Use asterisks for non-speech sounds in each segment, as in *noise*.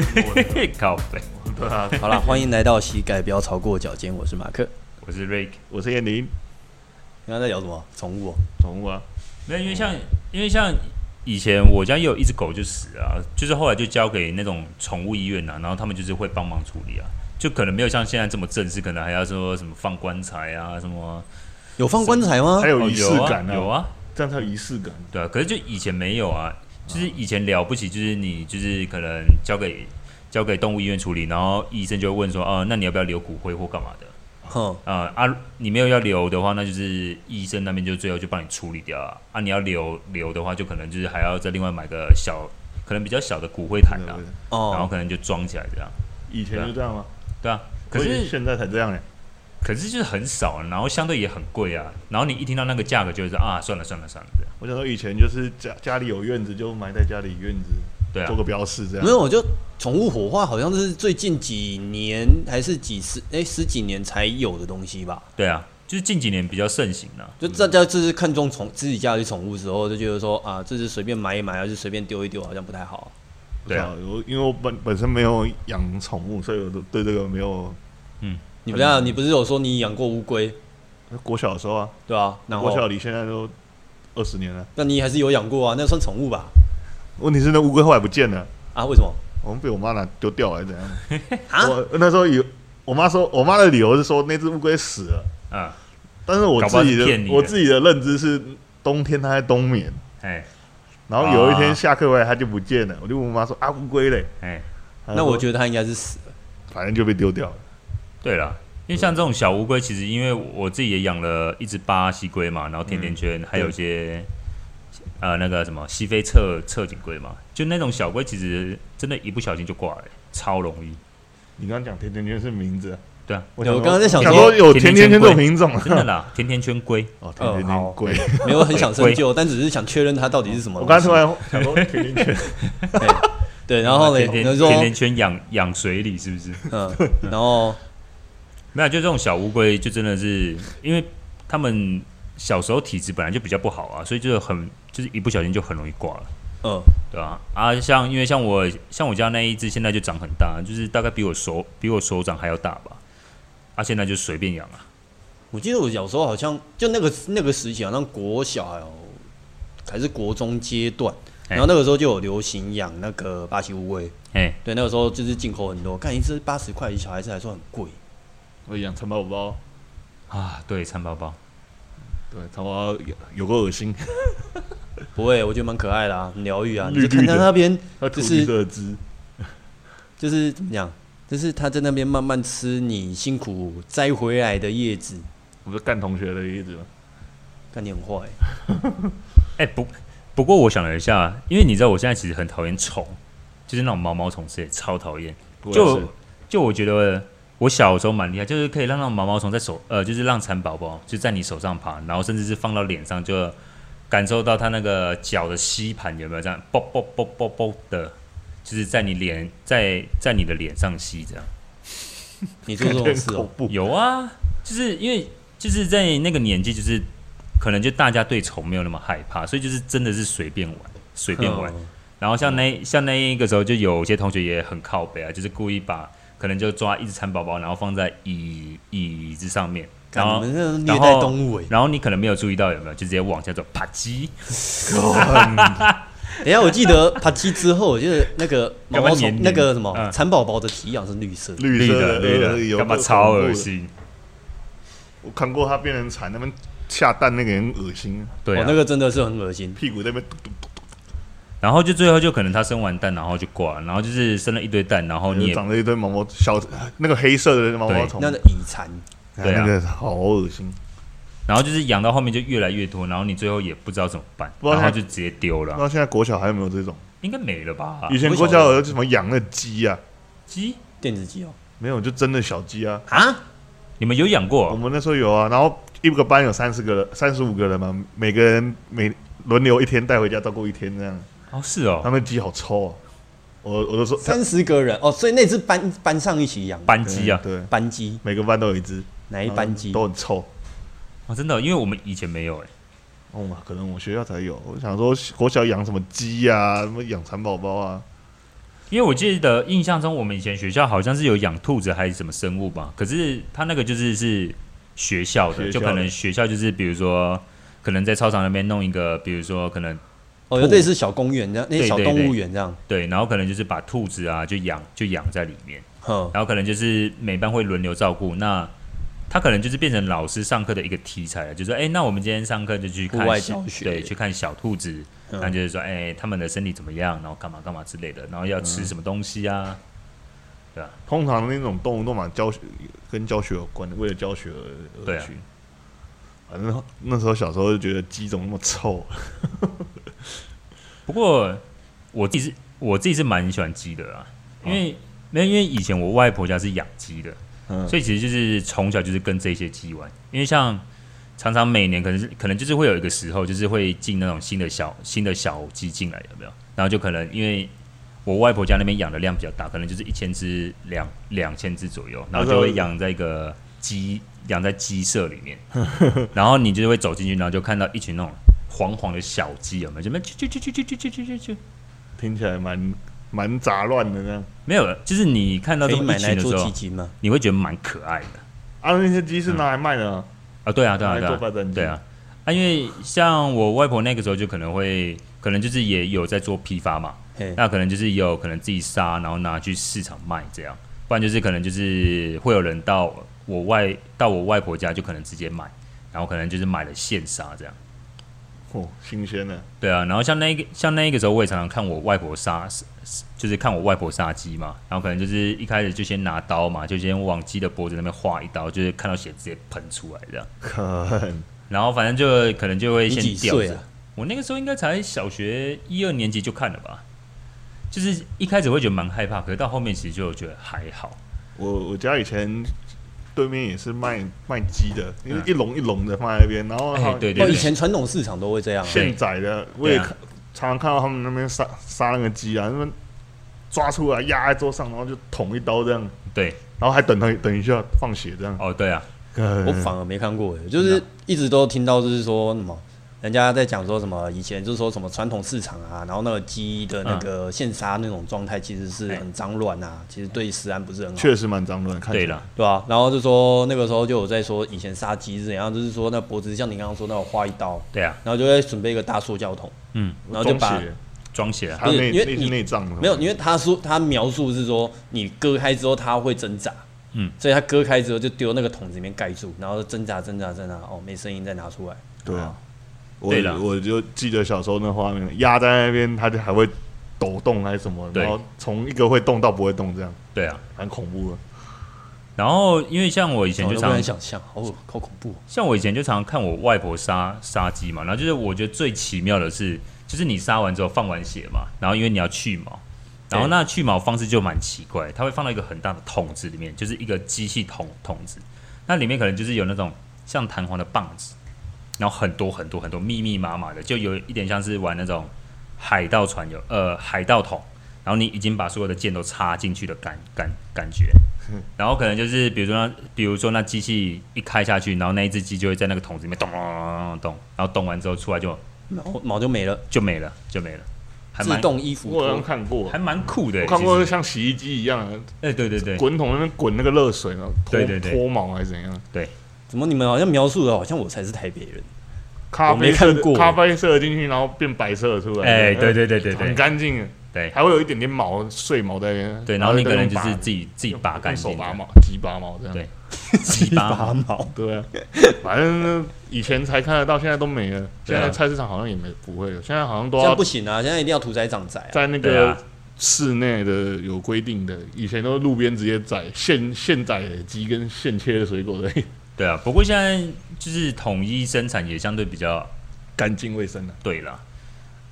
*laughs* 靠北。对啊，好了，欢迎来到膝盖不要超过脚尖，我是马克，我是 Rick，我是燕玲。刚刚在聊什么？宠物、喔？宠物啊？没有，因为像因为像以前我家也有一只狗就死了、啊，就是后来就交给那种宠物医院呐、啊，然后他们就是会帮忙处理啊，就可能没有像现在这么正式，可能还要说什么放棺材啊什么。有放棺材吗？还有仪式感、啊哦有啊，有啊，这样才有仪式感。对啊，可是就以前没有啊，就是以前了不起，就是你就是可能交给交给动物医院处理，然后医生就会问说，哦、啊，那你要不要留骨灰或干嘛的？哼，啊啊，你没有要留的话，那就是医生那边就最后就帮你处理掉啊。啊，你要留留的话，就可能就是还要再另外买个小，可能比较小的骨灰坛啊，哦，然后可能就装起来这样。以前就这样吗？对啊，可是现在才这样嘞。可是就是很少，然后相对也很贵啊。然后你一听到那个价格，就是啊，算了算了算了这样。我想说以前就是家家里有院子就埋在家里院子，对啊，做个标示这样。没有，我就宠物火化好像是最近几年还是几十哎十几年才有的东西吧？对啊，就是近几年比较盛行了、啊。就大家就是看中宠自己家里宠物的时候，就觉得说啊，这是随便买一买，还是随便丢一丢，好像不太好。对啊，我因为我本本身没有养宠物，所以我都对这个没有嗯。你不要，你不是有说你养过乌龟？国小的时候啊，对啊，然后国小离现在都二十年了。那你还是有养过啊？那算宠物吧？问题是那乌龟后来不见了啊？为什么？我们被我妈拿丢掉了，怎样？*laughs* 啊？我那时候有，我妈说，我妈的理由是说那只乌龟死了啊。但是我自己的我自己的认知是冬天它在冬眠，哎，然后有一天下课回来它就不见了，我就问我妈说啊乌龟嘞？哎，那我觉得它应该是死了，反正就被丢掉了。对了，因为像这种小乌龟，其实因为我自己也养了一只巴西龟嘛，然后甜甜圈，嗯、还有一些呃那个什么西非侧侧颈龟嘛，就那种小龟，其实真的，一不小心就挂了，超容易。你刚刚讲甜甜圈是名字？对啊，我刚刚在想说有甜甜圈这种品种，真的啦，甜甜圈龟哦，甜甜圈龟，没有很想深究，*laughs* 但只是想确认它到底是什么。我刚才突然想说甜甜圈，*laughs* 对，然后呢，甜甜甜甜圈养养水里是不是？嗯，然后。*laughs* 没有，就这种小乌龟，就真的是因为他们小时候体质本来就比较不好啊，所以就很就是一不小心就很容易挂了。嗯，对啊？啊，像因为像我像我家那一只，现在就长很大，就是大概比我手比我手掌还要大吧。啊，现在就随便养啊。我记得我小时候好像就那个那个时期，好像国小还是国中阶段，然后那个时候就有流行养那个巴西乌龟。哎，对，那个时候就是进口很多，看一只八十块，小孩子来说很贵。我养蚕宝宝啊，对，蚕宝宝，对，蚕宝宝有有个恶心，*laughs* 不会，我觉得蛮可爱的啊，很疗愈啊。你就看他那边，就是 *laughs* 就是怎么讲，就是他在那边慢慢吃你辛苦摘回来的叶子。我是干同学的叶子吗？干你很坏。*laughs* 哎、欸，不，不过我想了一下，因为你知道我现在其实很讨厌虫，就是那种毛毛虫，是超讨厌。就就我觉得。我小时候蛮厉害，就是可以让那种毛毛虫在手，呃，就是让蚕宝宝就在你手上爬，然后甚至是放到脸上，就感受到它那个脚的吸盘有没有这样，啵啵啵啵啵的，就是在你脸，在在你的脸上吸这样。你做这种事哦？有啊，就是因为就是在那个年纪，就是可能就大家对虫没有那么害怕，所以就是真的是随便玩，随便玩。然后像那像那一个时候，就有些同学也很靠北啊，就是故意把。可能就抓一只蚕宝宝，然后放在椅椅子上面，然后虐待动物，然后你可能没有注意到有没有，就直接往下走，啪叽。*laughs* *laughs* 等一下，我记得啪叽之后，我记得那个毛毛虫那个什么蚕宝宝的体养是绿色，绿色的，绿的，干嘛超恶心？我看过它变成蚕，那边下蛋那个人恶心，对，那个真的是很恶心，屁股那边。然后就最后就可能它生完蛋，然后就挂，然后就是生了一堆蛋，然后你也长了一堆毛毛小那个黑色的毛毛虫，那个蚁蚕，对啊，那个好恶心。然后就是养到后面就越来越多，然后你最后也不知道怎么办，然后就直接丢了。那现在国小还有没有这种？应该没了吧？以前国小有什么养那鸡啊？鸡？电子鸡哦？没有，就真的小鸡啊？啊？你们有养过？我们那时候有啊。然后一个班有三十个人，三十五个人嘛，每个人每轮流一天带回家照顾一天这样。哦，是哦，他们鸡好臭哦！我我都说三十个人哦，所以那只班班上一起养班鸡啊，对，班鸡，每个班都有一只，哪一班鸡都很臭啊！真的，因为我们以前没有哎，哦，可能我学校才有。我想说，国小养什么鸡啊，什么养蚕宝宝啊？因为我记得印象中，我们以前学校好像是有养兔子还是什么生物吧？可是他那个就是是学校的，校的就可能学校就是比如说，可能在操场那边弄一个，比如说可能哦，类似小公园这样，那些小动物园这样对对对。对，然后可能就是把兔子啊就养就养在里面，然后可能就是每班会轮流照顾那。他可能就是变成老师上课的一个题材了，就是说，哎，那我们今天上课就去看小，对，去看小兔子，那就是说，哎，他们的身体怎么样，然后干嘛干嘛之类的，然后要吃什么东西啊？通常那种动物都蛮教学，跟教学有关的，为了教学而而去。反正那时候小时候就觉得鸡怎么那么臭。*laughs* 不过我自己是，我自己是蛮喜欢鸡的啦，因为没有，因为以前我外婆家是养鸡的。所以其实就是从小就是跟这些鸡玩，因为像常常每年可能是可能就是会有一个时候，就是会进那种新的小新的小鸡进来，有没有？然后就可能因为我外婆家那边养的量比较大，可能就是一千只两两千只左右，然后就会养在一个鸡养在鸡舍里面，*laughs* 然后你就会走进去，然后就看到一群那种黄黄的小鸡，有没有？就就就就就就就就听起来蛮。蛮杂乱的呢，没有，就是你看到这么一群的时候，你会觉得蛮可爱的。啊，那些鸡是拿来卖的啊？啊，对啊，对啊，对啊，对啊。啊，因为像我外婆那个时候就可能会，可能就是也有在做批发嘛，那可能就是有可能自己杀，然后拿去市场卖这样，不然就是可能就是会有人到我外到我外婆家就可能直接买，然后可能就是买了现杀这样。哦，新鲜的。对啊，然后像那个像那个时候，我也常常看我外婆杀，就是看我外婆杀鸡嘛。然后可能就是一开始就先拿刀嘛，就先往鸡的脖子那边划一刀，就是看到血直接喷出来这样。可。然后反正就可能就会先吊着。我那个时候应该才小学一二年级就看了吧。就是一开始会觉得蛮害怕，可是到后面其实就觉得还好。我我家以前。对面也是卖卖鸡的，因为一笼一笼的放在那边，然后对对，以前传统市场都会这样。现宰的我也常常看到他们那边杀杀那个鸡啊，那边抓出来压在桌上，然后就捅一刀这样。对，然后还等他等一下放血这样。哦，对啊，我反而没看过，就是一直都听到就是说什么。人家在讲说什么？以前就是说什么传统市场啊，然后那个鸡的那个现杀那种状态，其实是很脏乱啊，其实对食安不是很好。确实蛮脏乱，对了，对吧？然后就说那个时候就有在说，以前杀鸡是怎样，就是说那脖子像你刚刚说那种划一刀，对啊，然后就会准备一个大塑胶桶，嗯，然后就把装血，不是因为你内脏没有，因为他说他描述是说你割开之后它会挣扎，嗯，所以他割开之后就丢那个桶子里面盖住，然后挣扎挣扎挣扎，哦，没声音再拿出来，对啊。我我就记得小时候那画面，压在那边，它就还会抖动还是什么，然后从一个会动到不会动这样。对啊，蛮恐怖的。然后因为像我以前就常常想象，好好恐怖。像我以前就常常看我外婆杀杀鸡嘛，然后就是我觉得最奇妙的是，就是你杀完之后放完血嘛，然后因为你要去毛，然后那去毛方式就蛮奇怪，它会放到一个很大的桶子里面，就是一个机器桶桶子，那里面可能就是有那种像弹簧的棒子。然后很多很多很多密密麻麻的，就有一点像是玩那种海盗船游呃海盗桶，然后你已经把所有的箭都插进去的感感感觉，*laughs* 然后可能就是比如说那比如说那机器一开下去，然后那一只鸡就会在那个桶子里面咚咚咚咚，然后咚完之后出来就毛毛就没了，就没了就没了，还自动衣服我好像看过，还蛮酷的，我看过像洗衣机一样的，哎对对对，滚筒那边滚那个热水然后脱脱毛还是怎样？对。怎么你们好像描述的，好像我才是台北人？咖啡色，咖啡色进去，然后变白色出来。哎，对对对对对，很干净。对，还会有一点点毛碎毛在那边。对，然后你可能就是自己自己拔干净，手拔毛，鸡拔毛这样。对，*laughs* 鸡拔毛。对啊，反正以前才看得到，现在都没了。现在菜市场好像也没不会了，现在好像都要。不行啊！现在一定要屠宰场宰。在那个室内的有规定的，以前都是路边直接宰现现宰的鸡跟现切的水果的。对啊，不过现在就是统一生产也相对比较干净卫生了。对啦，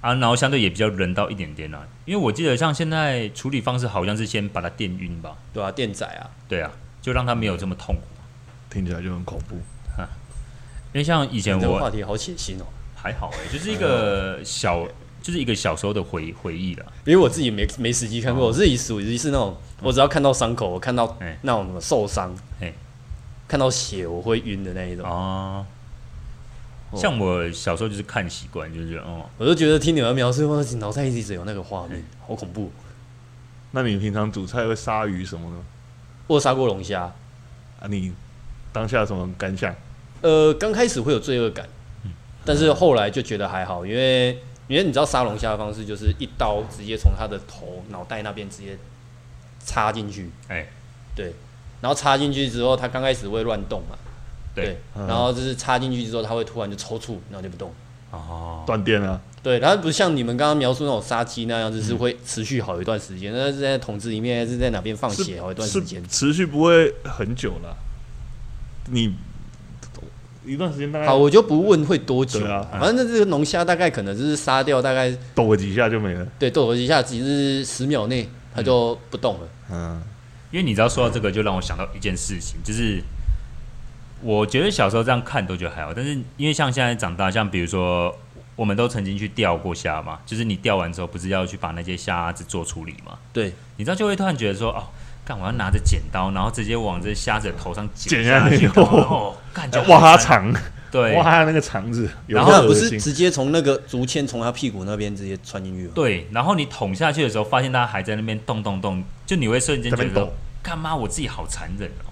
啊，然后相对也比较人道一点点啦。因为我记得像现在处理方式好像是先把它电晕吧？对啊，电宰啊。对啊，就让它没有这么痛苦。听起来就很恐怖。哈，因为像以前我这个话题好血腥哦。还好哎，就是一个小，就是一个小时候的回回忆了。因为我自己没没实际看过，我自己属于是那种，我只要看到伤口，我看到那种什么受伤，哎。看到血我会晕的那一种。啊，像我小时候就是看习惯，就是哦，我就觉得听你们描述，我脑袋一直有那个画面，好恐怖。那你平常煮菜会杀鱼什么呢？我杀过龙虾。啊！你当下什么感想？呃，刚开始会有罪恶感，但是后来就觉得还好，因为因为你知道杀龙虾的方式就是一刀直接从它的头脑袋那边直接插进去，哎，对，然后插进去之后，它刚开始会乱动嘛，对，然后就是插进去之后，它会突然就抽搐，然后就不动，哦，断电了。对，它不像你们刚刚描述那种杀鸡那样子，是会持续好一段时间。那、嗯、是在桶子里面，还是在哪边放血好一段时间？持续不会很久了。你一段时间大概……好，我就不问会多久啊。反正这个龙虾大概可能就是杀掉，大概抖个几下就没了。对，抖个几下，只是十秒内它就不动了。嗯，因为你知道说到这个，就让我想到一件事情，就是我觉得小时候这样看都觉得还好，但是因为像现在长大，像比如说。我们都曾经去钓过虾嘛，就是你钓完之后，不是要去把那些虾子做处理嘛？对，你知道就会突然觉得说，哦，干，我要拿着剪刀，然后直接往这虾子的头上剪下去，哦，干，就挖它肠，对，挖它那个肠子，然后不是直接从那个竹签从他屁股那边直接穿进去吗？对，然后你捅下去的时候，发现他还在那边动动动，就你会瞬间觉得，干妈，我自己好残忍哦，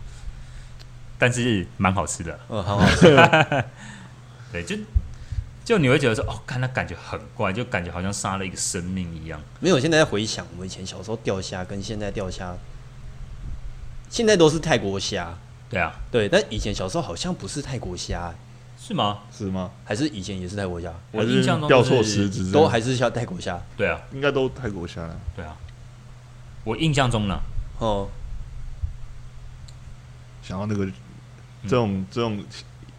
但是蛮好吃的，嗯，很好吃，*laughs* 对，就。就你会觉得说哦，看他感觉很怪，就感觉好像杀了一个生命一样。没有，现在在回想我以前小时候钓虾，跟现在钓虾，现在都是泰国虾。对啊，对，但以前小时候好像不是泰国虾，是吗？是吗？还是以前也是泰国虾？我印象中掉错时子都还是像泰国虾。对啊，应该都泰国虾。对啊，我印象中呢，哦，想要那个这种、嗯、这种。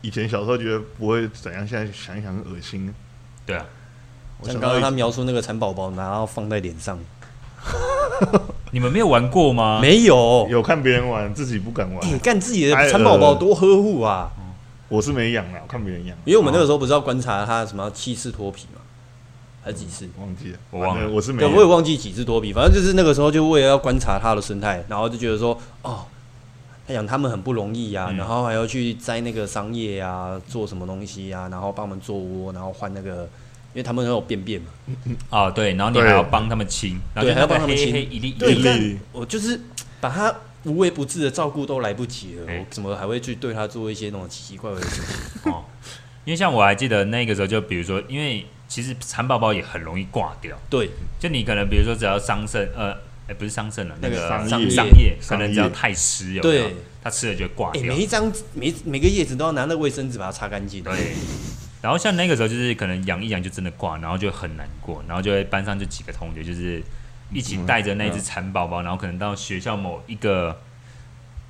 以前小时候觉得不会怎样，现在想一想很恶心。对啊，像刚刚他描述那个蚕宝宝，然后放在脸上，*laughs* 你们没有玩过吗？没有，有看别人玩，自己不敢玩。你干自己的蚕宝宝多呵护啊！我是没养啊，我看别人养。因为我们那个时候不是要观察它什么七次脱皮嘛，还是几次？忘记了，我忘了，我是没。我也忘记几次脱皮，反正就是那个时候就为了要观察它的生态，然后就觉得说，哦。他养他们很不容易呀、然后还要去摘那个桑叶啊，做什么东西呀、啊，然后帮我们做窝，然后换那个，因为他们都有便便嘛。啊，对，然后你还要帮他们清，对然后还要帮他们清一粒一粒。我就是把他无微不至的照顾都来不及了，欸、我怎么还会去对他做一些那种奇奇怪怪的事情？*laughs* 哦，因为像我还记得那个时候，就比如说，因为其实蚕宝宝也很容易挂掉。对，就你可能比如说只要桑葚，呃。哎，欸、不是桑葚了，那个桑叶，桑叶可能只要太湿，有没有？它吃了就挂掉。每一张每每个叶子都要拿那个卫生纸把它擦干净。对。然后像那个时候，就是可能养一养就真的挂，然后就很难过，然后就会班上就几个同学就是一起带着那只蚕宝宝，然后可能到学校某一个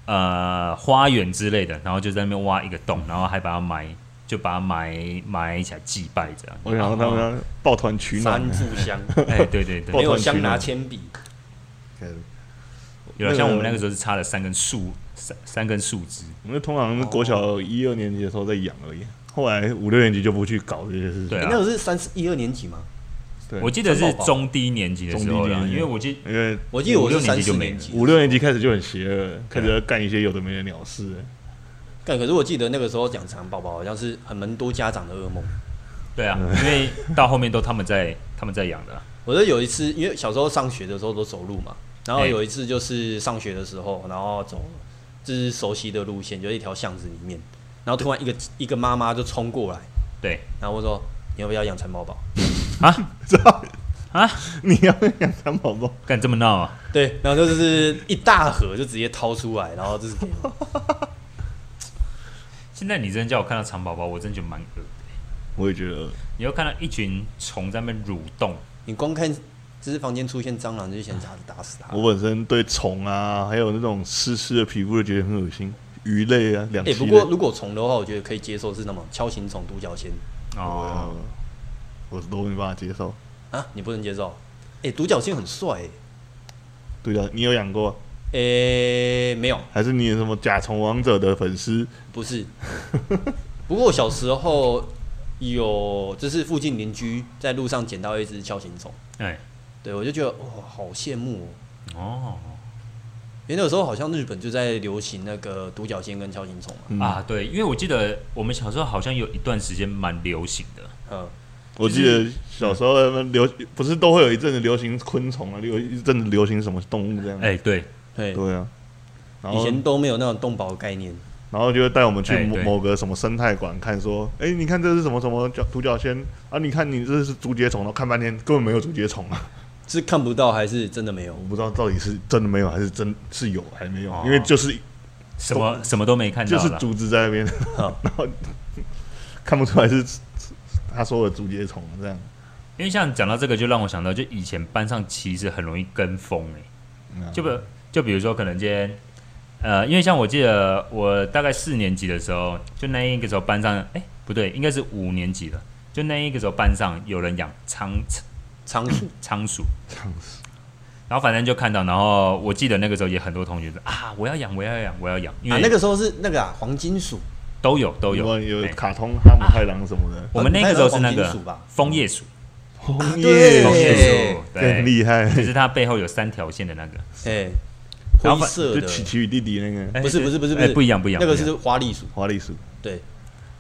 呃花园之类的，然后就在那边挖一个洞，然后还把它埋，就把它埋埋起来祭拜这样。我想他们抱团取暖，三炷香。*laughs* 哎，对对对，*laughs* 没有香拿铅笔。有像我们那个时候是插了三根树，三三根树枝。我们通常国小一二年级的时候在养而已，后来五六年级就不去搞这些事情。对，那个是三一二年级吗？对，我记得是中低年级的时候，因为我记，因为我记得五六年级就没，五六年级开始就很邪恶，开始要干一些有的没的鸟事。干，可是我记得那个时候养蚕宝宝好像是很蛮多家长的噩梦。对啊，因为到后面都他们在 *laughs* 他们在养的。我觉得有一次，因为小时候上学的时候都走路嘛。然后有一次就是上学的时候，然后走就是熟悉的路线，就一条巷子里面，然后突然一个一个妈妈就冲过来，对，然后我说你要不要养蚕宝宝？啊？*laughs* 知道啊？你要不要养蚕宝宝？干这么闹啊？对，然后就是一大盒就直接掏出来，然后就是给我。*laughs* 现在你真的叫我看到蚕宝宝，我真的觉得蛮恶的。我也觉得，你要看到一群虫在那边蠕动，你光看。只是房间出现蟑螂，就先拿着打死它。我本身对虫啊，还有那种湿湿的皮肤，就觉得很恶心。鱼类啊，两。哎，不过如果虫的话，我觉得可以接受，是那么锹形虫、独角仙。哦，我都没办法接受。啊，你不能接受？哎，独角仙很帅哎。独角，你有养过？哎，没有。还是你有什么甲虫王者的粉丝？不是。不过我小时候有，就是附近邻居在路上捡到一只锹形虫。哎。对，我就觉得哇，好羡慕哦！哦，因为那个时候好像日本就在流行那个独角仙跟锹形虫啊。嗯、啊，对，因为我记得我们小时候好像有一段时间蛮流行的。嗯，我记得小时候他们流不是都会有一阵子流行昆虫啊，有一阵子流行什么动物这样。哎，对，对。对啊，以前都没有那种动保的概念。然后就会带我们去某某个什么生态馆看，说，哎，你看这是什么什么角独角仙？啊？你看你这是竹节虫，然后看半天根本没有竹节虫啊，是看不到还是真的没有？我不知道到底是真的没有还是真是有还没有，因为就是什么什么都没看到，就是竹子在那边，*laughs* 然后看不出来是他说的竹节虫这样。因为像讲到这个，就让我想到，就以前班上其实很容易跟风哎，就不就比如说可能今天。呃，因为像我记得我大概四年级的时候，就那一个时候班上，哎，不对，应该是五年级了。就那一个时候班上有人养仓仓鼠，仓鼠，仓鼠。然后反正就看到，然后我记得那个时候也很多同学说啊，我要养，我要养，我要养。因为、啊、那个时候是那个啊，黄金鼠都有都有。有，卡通哈姆太郎什么的。啊、我们那个时候是那个枫叶鼠，枫叶。枫叶鼠，对，很厉害。就是它背后有三条线的那个，哎。灰色的，就奇奇与弟弟那个，不是不是不是不是。不一样不一样，那个是花栗鼠，花栗鼠。对，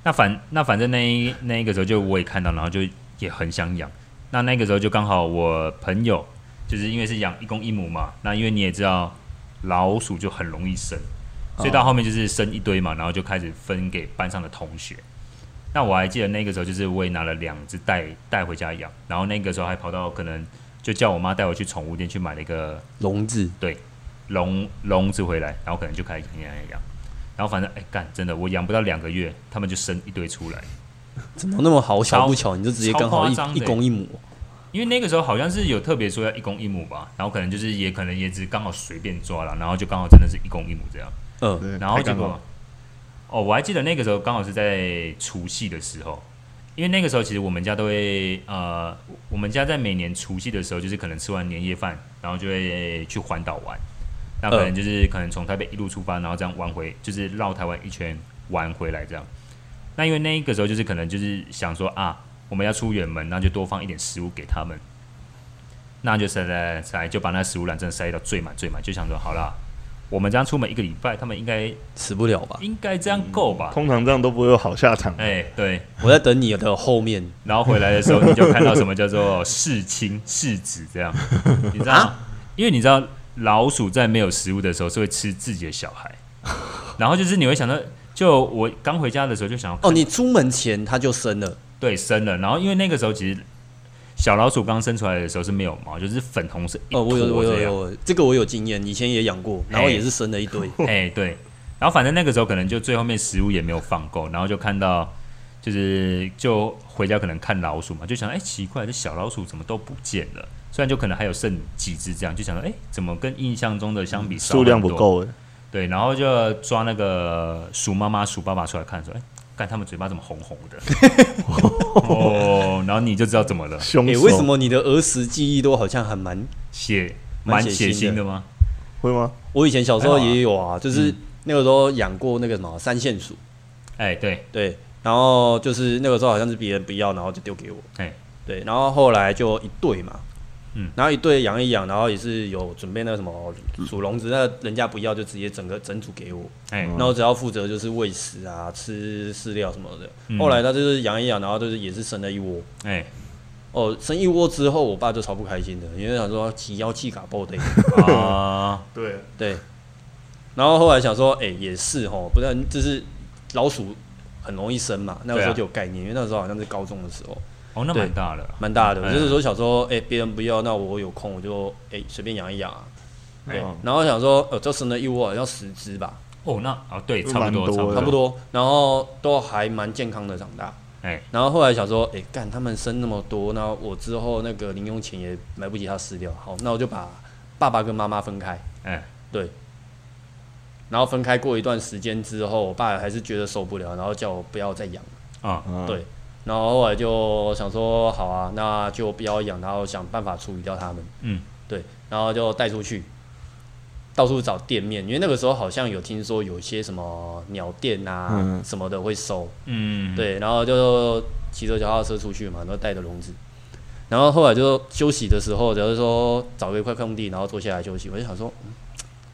那反那反正那一那一个时候就我也看到，然后就也很想养。那那个时候就刚好我朋友就是因为是养一公一母嘛，那因为你也知道老鼠就很容易生，所以到后面就是生一堆嘛，然后就开始分给班上的同学。那我还记得那个时候就是我也拿了两只带带回家养，然后那个时候还跑到可能就叫我妈带我去宠物店去买了一个笼子，对。笼笼子回来，然后可能就开始养养养养，然后反正哎干，真的我养不到两个月，他们就生一堆出来，怎么那么好巧不巧，你就直接刚好一一公一母，因为那个时候好像是有特别说要一公一母吧，然后可能就是也可能也只刚好随便抓了，然后就刚好真的是一公一母这样，嗯，然后结果哦，我还记得那个时候刚好是在除夕的时候，因为那个时候其实我们家都会呃，我们家在每年除夕的时候，就是可能吃完年夜饭，然后就会去环岛玩。那可能就是可能从台北一路出发，然后这样玩回，就是绕台湾一圈玩回来这样。那因为那个时候就是可能就是想说啊，我们要出远门，那就多放一点食物给他们。那就塞塞塞，就把那食物篮真的塞到最满最满，就想说好了，我们这样出门一个礼拜，他们应该吃不了吧？应该这样够吧？通常这样都不会有好下场。哎，对，我在等你的后面，然后回来的时候你就看到什么叫做世亲世子这样，*laughs* 你知道？啊、因为你知道。老鼠在没有食物的时候是会吃自己的小孩，然后就是你会想到，就我刚回家的时候就想要，哦，你出门前它就生了，对，生了。然后因为那个时候其实小老鼠刚生出来的时候是没有毛，就是粉红色。哦，我有我有有这个我有经验，以前也养过，然后也是生了一堆。哎，对。然后反正那个时候可能就最后面食物也没有放够，然后就看到就是就回家可能看老鼠嘛，就想哎奇怪，这小老鼠怎么都不见了。虽然就可能还有剩几只这样，就想说，哎、欸，怎么跟印象中的相比数量不够？哎，对，然后就抓那个鼠妈妈、鼠爸爸出来看，说，哎、欸，看他们嘴巴怎么红红的？*laughs* 哦，然后你就知道怎么了。凶手、欸。为什么你的儿时记忆都好像还蛮血蛮血腥的吗？会吗？我以前小时候也有啊，就是那个时候养过那个什么三线鼠。哎、嗯，对对，然后就是那个时候好像是别人不要，然后就丢给我。哎，对，然后后来就一对嘛。嗯，然后一对养一养，然后也是有准备那个什么鼠笼子，那人家不要就直接整个整组给我，哎，然后只要负责就是喂食啊、吃饲料什么的。嗯、后来他就是养一养，然后就是也是生了一窝，哎，哦，生一窝之后，我爸就超不开心的，因为想说起腰气卡爆的。啊，*laughs* 对。对，然后后来想说，哎，也是哦，不然就是老鼠很容易生嘛，那个时候就有概念，因为那个时候好像是高中的时候。哦，那蛮大的，蛮大的。就是说，小时候，哎，别人不要，那我有空，我就哎随便养一养。啊对，然后想说，呃，这生了一窝，好像十只吧。哦，那啊，对，差不多，差不多。然后都还蛮健康的长大。哎，然后后来想说，哎，干他们生那么多，那我之后那个零用钱也买不起他饲料，好，那我就把爸爸跟妈妈分开。哎，对。然后分开过一段时间之后，我爸还是觉得受不了，然后叫我不要再养。啊，对。然后后来就想说，好啊，那就不要养，然后想办法处理掉它们。嗯，对，然后就带出去，到处找店面，因为那个时候好像有听说有些什么鸟店啊什么的会收。嗯，对，然后就骑着脚踏车出去嘛，然后带着笼子，然后后来就休息的时候，就是说找一块空地，然后坐下来休息。我就想说，嗯，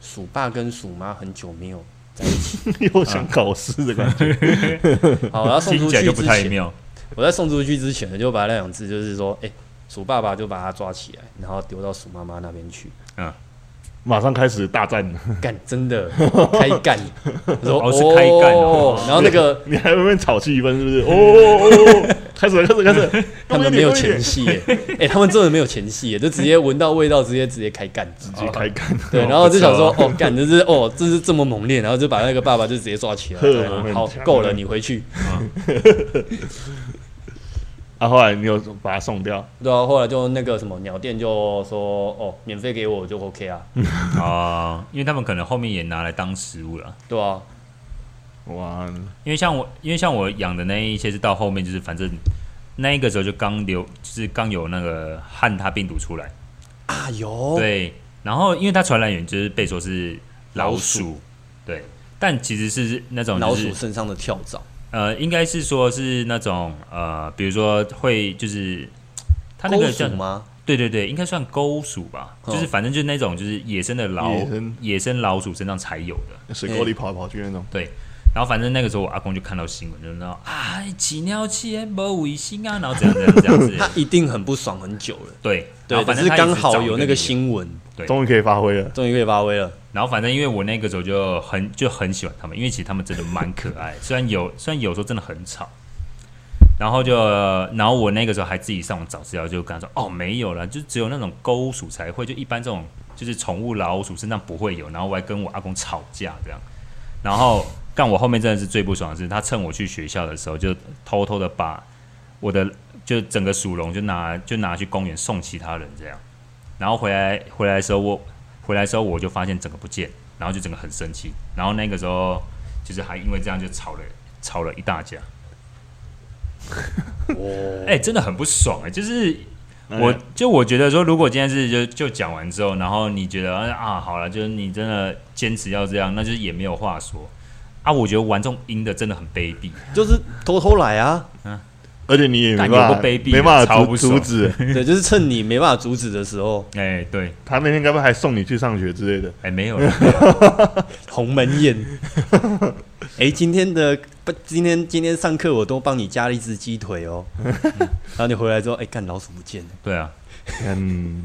鼠爸跟鼠妈很久没有在一起，*laughs* 又想搞事的感觉。*laughs* 好，然后送出去之前。我在送出去之前呢，就把那两只就是说，哎、欸，鼠爸爸就把它抓起来，然后丢到鼠妈妈那边去。嗯。马上开始大战，干真的开干，说 *laughs* 哦是开干哦，然后那个 *laughs* 你还会炒气氛是不是？哦哦哦，*laughs* 开始了开始开始，他们没有前戏耶，哎，他们真的没有前戏耶，就直接闻到味道，直接直接开干，直接开干，对，然后就想说哦干，这是哦这是这么猛烈，然后就把那个爸爸就直接抓起来，好够了，你回去。啊，后来你有把它送掉？对啊，后来就那个什么鸟店就说哦，免费给我就 OK 啊。*laughs* 啊，因为他们可能后面也拿来当食物了。对啊，哇，因为像我，因为像我养的那一些是到后面就是反正那一个时候就刚流，就是刚有那个汉他病毒出来啊，有对，然后因为它传染源就是被说是老鼠，老鼠对，但其实是那种、就是、老鼠身上的跳蚤。呃，应该是说，是那种呃，比如说会就是，它那个叫什么？对对对，应该算钩鼠吧，哦、就是反正就是那种就是野生的老野生，野生老鼠身上才有的，水沟里跑来跑去那种。对，然后反正那个时候我阿公就看到新闻，就说啊，起尿气不卫生啊，然后怎样怎样这样子，*laughs* 他一定很不爽很久了。对，对，反正刚好有那个新闻，对，终于可以发挥了，终于可以发挥了。然后反正因为我那个时候就很就很喜欢他们，因为其实他们真的蛮可爱，*laughs* 虽然有虽然有时候真的很吵。然后就然后我那个时候还自己上网找资料，就跟他说哦没有了，就只有那种沟鼠才会，就一般这种就是宠物老鼠身上不会有。然后我还跟我阿公吵架这样。然后但我后面真的是最不爽的是，他趁我去学校的时候，就偷偷的把我的就整个鼠笼就拿就拿去公园送其他人这样。然后回来回来的时候我。回来的时候我就发现整个不见，然后就整个很生气，然后那个时候就是还因为这样就吵了吵了一大架。*laughs* 哎、欸，真的很不爽哎、欸，就是我就我觉得说，如果今天是就就讲完之后，然后你觉得啊好了，就是你真的坚持要这样，那就是也没有话说啊。我觉得玩这种阴的真的很卑鄙，就是偷偷来啊。嗯而且你也没办法，没办法阻阻止，*laughs* 对，就是趁你没办法阻止的时候，哎，对，他那天该不会还送你去上学之类的？哎，没有，*laughs* 鸿门宴。哎，今天的不，今天今天上课我都帮你加了一只鸡腿哦。*laughs* 然后你回来之后，哎，看老鼠不见了。对啊，嗯。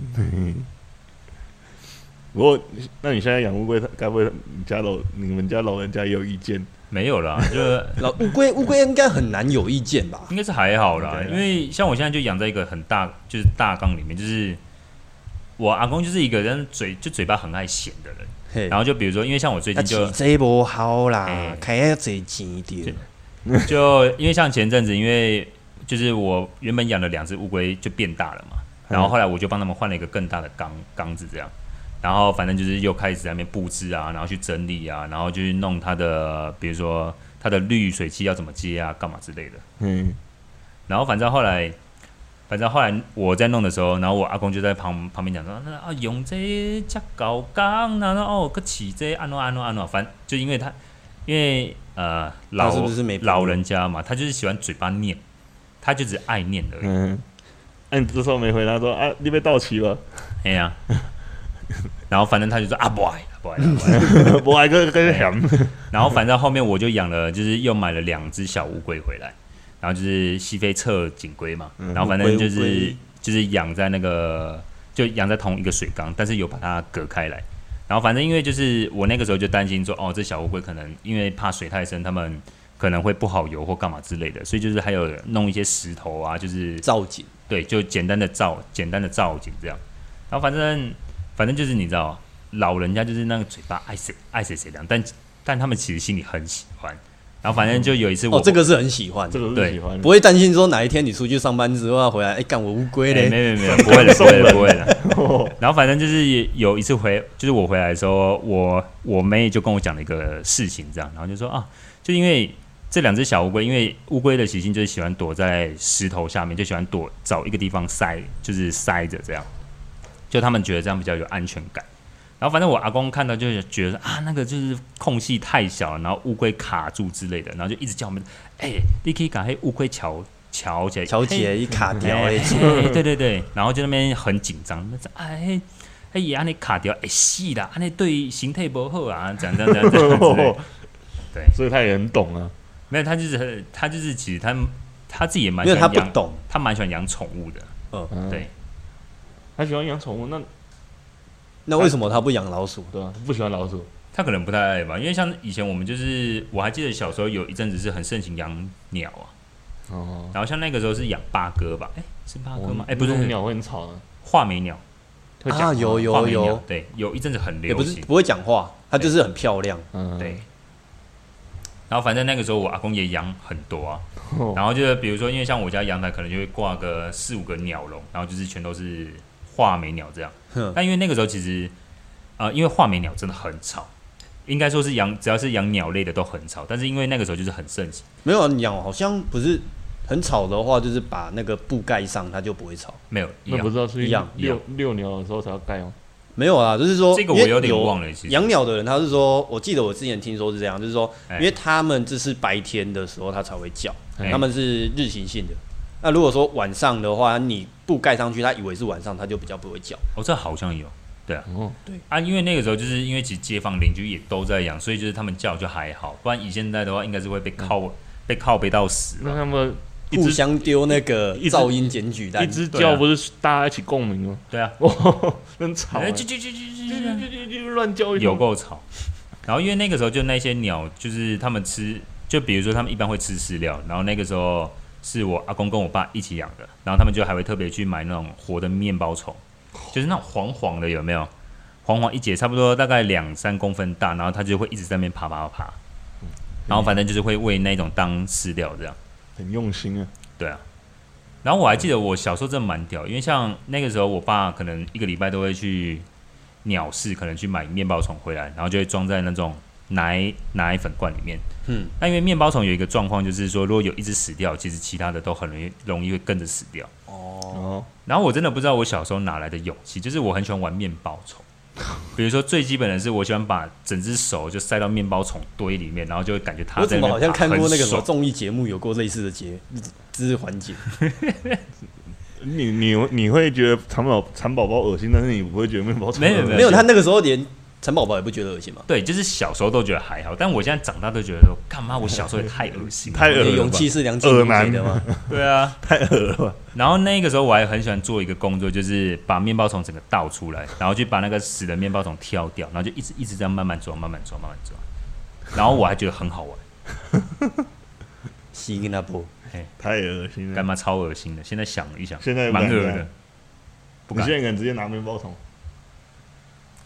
不过，那你现在养乌龟，该不会你家老你们家老人家也有意见？没有啦，*laughs* 就老乌龟，乌龟应该很难有意见吧？应该是还好啦，因为像我现在就养在一个很大，就是大缸里面，就是我阿公就是一个人嘴就嘴巴很爱咸的人，然后就比如说，因为像我最近就这不好啦，开要嘴紧一点，就因为像前阵子，因为就是我原本养了两只乌龟就变大了嘛，然后后来我就帮他们换了一个更大的缸缸子，这样。然后反正就是又开始在那边布置啊，然后去整理啊，然后就去弄它的，比如说它的滤水器要怎么接啊，干嘛之类的。嗯。然后反正后来，反正后来我在弄的时候，然后我阿公就在旁旁边讲说：“那啊用这加高缸，然后哦个起这安诺安诺安诺。”反正就因为他，因为呃老是不是没老人家嘛，他就是喜欢嘴巴念，他就只爱念而已。嗯。*laughs* 哎、啊，你这时候没回答说啊，你被到齐了？哎呀。*laughs* 然后反正他就说啊不爱不爱 *laughs* 不爱跟跟 *laughs* 然后反正后面我就养了，就是又买了两只小乌龟回来，然后就是西非侧颈龟嘛，然后反正就是就是养在那个就养在同一个水缸，但是有把它隔开来。然后反正因为就是我那个时候就担心说哦，这小乌龟可能因为怕水太深，他们可能会不好游或干嘛之类的，所以就是还有弄一些石头啊，就是造景，对，就简单的造简单的造景这样。然后反正。反正就是你知道，老人家就是那个嘴巴爱谁爱谁谁凉，但但他们其实心里很喜欢。然后反正就有一次我，哦，这个是很喜欢，这个是喜欢，不会担心说哪一天你出去上班之后要回来，哎，干我乌龟嘞？没没没，*laughs* 不会的，不会的，不会的。*laughs* 然后反正就是有一次回，就是我回来的时候，我我妹就跟我讲了一个事情，这样，然后就说啊，就因为这两只小乌龟，因为乌龟的习性就是喜欢躲在石头下面，就喜欢躲找一个地方塞，就是塞着这样。就他们觉得这样比较有安全感，然后反正我阿公看到就是觉得啊，那个就是空隙太小了，然后乌龟卡住之类的，然后就一直叫我们，哎、欸，你可以把黑乌龟桥桥起来，桥起来一卡掉，哎、欸欸，对对对，然后就那边很紧张，那说哎哎呀，你卡掉，哎，是啦，那对形态不好啊，这样这样这样，对，所以他也很懂啊，没有，他就是他就是其实他他自己也蛮因为他不懂，他蛮喜欢养宠物的。嗯，对，他喜欢养宠物，那那为什么他不养老鼠？对啊，不喜欢老鼠，他可能不太爱吧。因为像以前我们就是，我还记得小时候有一阵子是很盛行养鸟啊。哦。然后像那个时候是养八哥吧？哎，是八哥吗？哎，不是，鸟会很吵的。画眉鸟。啊，有有有，对，有一阵子很流行。不是不会讲话，它就是很漂亮。嗯，对。然后反正那个时候我阿公也养很多啊。然后就是比如说，因为像我家阳台可能就会挂个四五个鸟笼，然后就是全都是画眉鸟这样。嗯。但因为那个时候其实，呃，因为画眉鸟真的很吵，应该说是养只要是养鸟类的都很吵。但是因为那个时候就是很盛行。没有鸟好像不是很吵的话，就是把那个布盖上，它就不会吵。没有，那不知道是一样遛遛鸟的时候才要盖哦。没有啊，就是说，这个我有点忘了。养鸟的人他是说，我记得我之前听说是这样，就是说，因为他们这是白天的时候它才会叫。他们是日行性的，那如果说晚上的话，你布盖上去，他以为是晚上，他就比较不会叫。哦，这好像有，对啊，哦，对啊，因为那个时候就是因为其实街坊邻居也都在养，所以就是他们叫就还好，不然以现在的话，应该是会被靠、嗯、被靠背到死。那他们互相丢那个噪音检举单，一只叫不是大家一起共鸣吗？对啊，*laughs* 很吵，就就就就就就乱叫，有够吵。然后因为那个时候就那些鸟，就是他们吃。就比如说，他们一般会吃饲料，然后那个时候是我阿公跟我爸一起养的，然后他们就还会特别去买那种活的面包虫，就是那种黄黄的，有没有？黄黄一节，差不多大概两三公分大，然后它就会一直在那边爬爬爬，然后反正就是会喂那种当饲料这样，很用心啊。对啊，然后我还记得我小时候真的蛮屌，因为像那个时候我爸可能一个礼拜都会去鸟市，可能去买面包虫回来，然后就会装在那种。奶奶粉罐里面，嗯，那因为面包虫有一个状况，就是说如果有一只死掉，其实其他的都很容易容易会跟着死掉。哦，然后我真的不知道我小时候哪来的勇气，就是我很喜欢玩面包虫，比如说最基本的是我喜欢把整只手就塞到面包虫堆里面，然后就会感觉它。我怎么好像看过那个什么综艺节目有过类似的节，这是环节。*laughs* 你你你会觉得蚕宝蚕宝宝恶心，但是你不会觉得面包虫没有没有，他那个时候连。蚕宝宝也不觉得恶心吗？对，就是小时候都觉得还好，但我现在长大都觉得说，干嘛？我小时候也太恶心，太恶心。勇气是梁静茹给的吗？对啊，太恶了。*laughs* 然后那个时候我还很喜欢做一个工作，就是把面包虫整个倒出来，然后就把那个死的面包虫挑掉，然后就一直一直这样慢慢抓，慢慢抓，慢慢抓。然后我还觉得很好玩。吸那波，*laughs* 太恶心了，干嘛超恶心的？现在想一想，现在蛮恶的。不敢，你现在敢直接拿面包虫？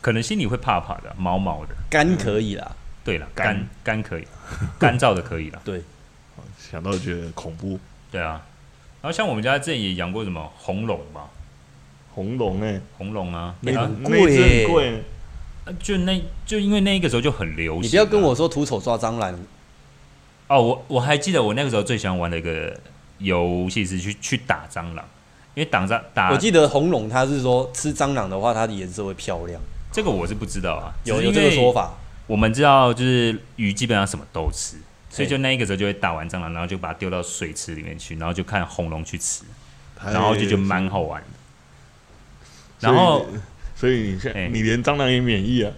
可能心里会怕怕的，毛毛的。干可以啦，对了，干干可以，*laughs* 干燥的可以了。对，想到就觉得恐怖。对啊，然后像我们家之前也养过什么红龙嘛，红龙哎，红龙啊，那很贵贵。就那就因为那个时候就很流行。你不要跟我说徒手抓蟑螂。哦，我我还记得我那个时候最喜欢玩的一个游戏是去去打蟑螂，因为打蟑打。我记得红龙它是说吃蟑螂的话，它的颜色会漂亮。这个我是不知道啊，有有这个说法。我们知道就是鱼基本上什么都吃，所以就那一个时候就会打完蟑螂，然后就把它丢到水池里面去，然后就看红龙去吃，然后就就蛮好玩的。然后，所以你现在你连蟑螂也免疫啊？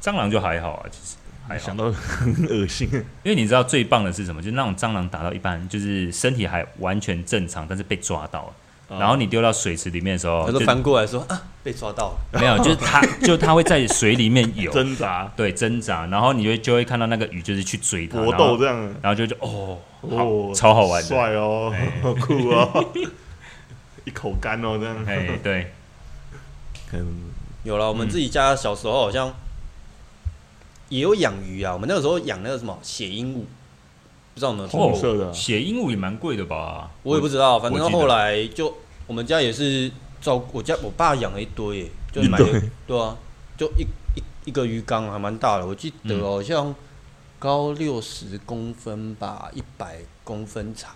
蟑螂就还好啊，其实还想到很恶心。因为你知道最棒的是什么？就是那种蟑螂打到一半，就是身体还完全正常，但是被抓到了。然后你丢到水池里面的时候，他就翻过来说啊，被抓到了。*laughs* 没有，就是它，*laughs* 就它会在水里面游挣扎，对，挣扎。然后你就就会看到那个鱼就是去追它，搏斗这样。然后就就哦，好，超好玩，帅哦，好酷哦，*laughs* 一口干哦这样。哎，对，有了。我们自己家小时候好像也有养鱼啊。我们那个时候养那个什么血鹦鹉。不知道呢，红色的血鹦鹉也蛮贵的吧？我也不知道，反正后来就我们家也是照我家我爸养了一堆，就买对啊，就一一一个鱼缸还蛮大的，我记得好像高六十公分吧，一百公分长，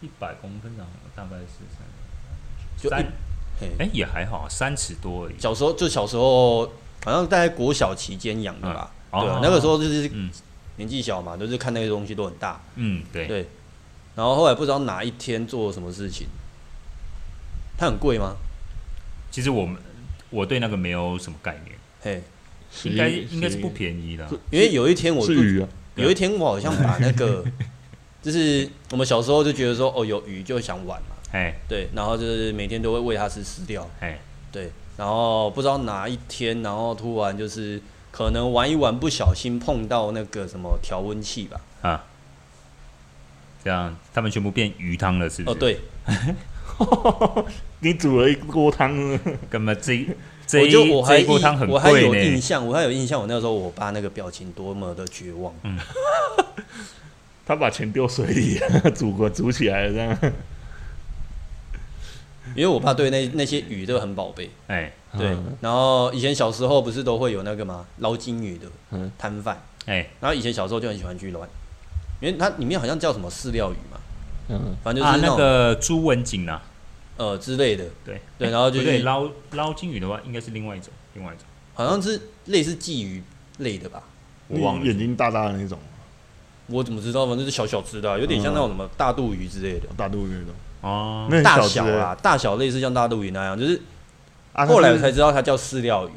一百公分长大概是三，就三，哎也还好，三尺多而已。小时候就小时候，好像在国小期间养的吧，对啊，那个时候就是年纪小嘛，都是看那些东西都很大。嗯，对。对。然后后来不知道哪一天做了什么事情，它很贵吗？其实我们我对那个没有什么概念。嘿，应该应该是不便宜的。因为有一天我，是鱼啊。有一天我好像把那个 *laughs* 就是我们小时候就觉得说，哦，有鱼就想玩嘛，哎，对，然后就是每天都会喂它吃饲料，哎，对，然后不知道哪一天，然后突然就是可能玩一玩，不小心碰到那个什么调温器吧，啊，这样他们全部变鱼汤了，是不是？哦，对，*laughs* 你煮了一锅汤，*laughs* 干嘛这？我就我还我还有印象，我还有印象，我那个时候我爸那个表情多么的绝望。嗯，*laughs* 他把钱丢水里，煮过煮起来了这样。因为我爸对那那些鱼都很宝贝，哎，对。然后以前小时候不是都会有那个吗？捞金鱼的摊贩，哎，然后以前小时候就很喜欢去捞，因为它里面好像叫什么饲料鱼嘛，嗯，反正就是那个朱文锦啊。呃之类的，对对，然后就是捞捞金鱼的话，应该是另外一种，另外一种，好像是类似鲫鱼类的吧，我忘了，眼睛大大的那种，我怎么知道？反正是小小只的，有点像那种什么大肚鱼之类的，大肚鱼那种哦，大小啦，大小类似像大肚鱼那样，就是后来我才知道它叫饲料鱼，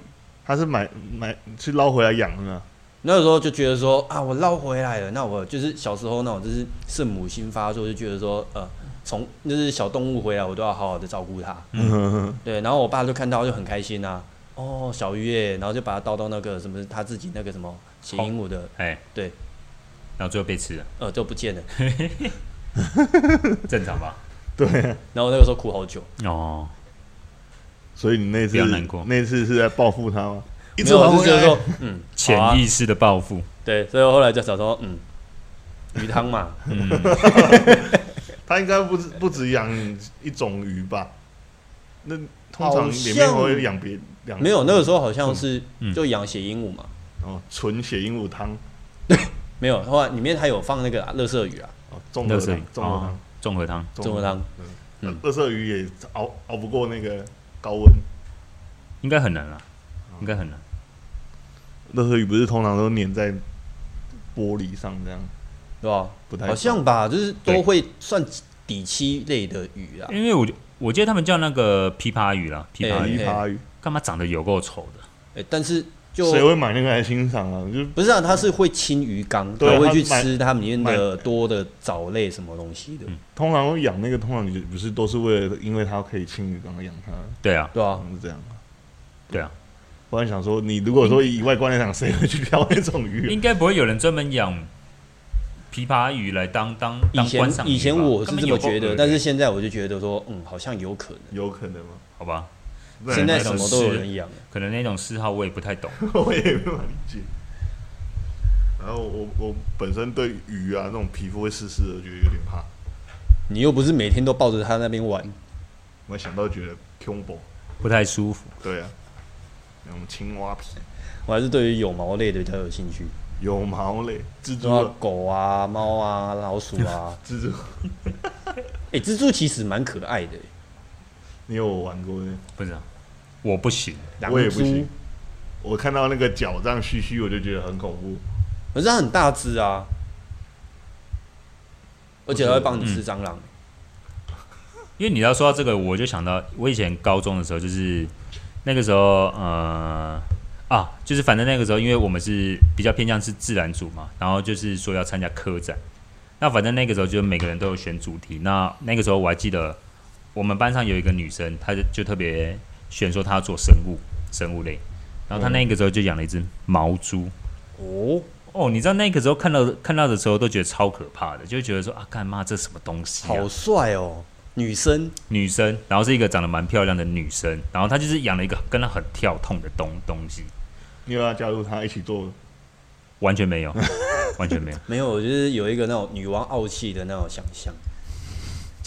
他是买买去捞回来养的，那个时候就觉得说啊，我捞回来了，那我就是小时候那种就是圣母心发作，就觉得说呃。从就是小动物回来，我都要好好的照顾它。嗯哼哼。对，然后我爸就看到就很开心啊，哦，小鱼耶，然后就把它倒到那个什么他自己那个什么血鹦鹉的，哎，对，然后最后被吃了，呃，就不见了，*laughs* *laughs* 正常吧？对。然后那个时候哭好久。哦。所以你那次难过那次是在报复他吗？没有，我是觉得说，嗯，潜意识的报复。对，所以后来就想说，嗯，鱼汤嘛，嗯。*laughs* 他应该不止不止养一种鱼吧？那通常里面会养别养没有，那个时候好像是就养血鹦鹉嘛。哦，纯血鹦鹉汤。对，*laughs* 没有，后来里面还有放那个乐色鱼啊。哦，综合汤，综合汤，综合汤，综合汤。嗯，二色鱼也熬熬不过那个高温，应该很难啊，应该很难。二色鱼不是通常都粘在玻璃上这样？对吧？不太好像吧，就是都会算底栖类的鱼啊。因为我我记得他们叫那个琵琶鱼啦，琵琶鱼，琵琶鱼干嘛长得有够丑的？哎，但是就谁会买那个来欣赏啊？就不是啊，它是会清鱼缸，他会去吃它里面的多的藻类什么东西的。通常养那个，通常你不是都是为了，因为它可以清鱼缸养它。对啊，对啊，是这样。对啊，我还想说，你如果说以外观来讲，谁会去挑那种鱼？应该不会有人专门养。琵琶鱼来当当以前以前我是这么觉得，但是现在我就觉得说，嗯，好像有可能，有可能吗？好吧，现在什么都有人养，可能那种嗜好我也不太懂，*laughs* 我也没办法理解。然后我我本身对鱼啊那种皮肤会湿湿的，觉得有点怕。你又不是每天都抱着它那边玩，我想到觉得恐怖，不太舒服。对啊，那种青蛙皮，我还是对于有毛类的比较有兴趣。有毛类，蜘蛛、啊、狗啊、猫啊、老鼠啊，*laughs* 蜘蛛。*laughs* 哎、欸，蜘蛛其实蛮可爱的。你有玩过吗？不是，我不行，我也不行。我看到那个脚这样须须，我就觉得很恐怖。可是它很大只啊，而且它会帮你吃蟑螂。嗯、因为你要说到这个，我就想到我以前高中的时候，就是那个时候，呃。啊，就是反正那个时候，因为我们是比较偏向是自然组嘛，然后就是说要参加科展，那反正那个时候就每个人都有选主题。那那个时候我还记得，我们班上有一个女生，她就就特别选说她要做生物，生物类。然后她那个时候就养了一只毛猪。哦哦，你知道那个时候看到看到的时候都觉得超可怕的，就觉得说啊，干妈这什么东西啊？好帅哦！女生，女生，然后是一个长得蛮漂亮的女生，然后她就是养了一个跟她很跳痛的东东西。你有要加入她一起做？完全没有，完全没有，*laughs* 没有。我就是有一个那种女王傲气的那种想象，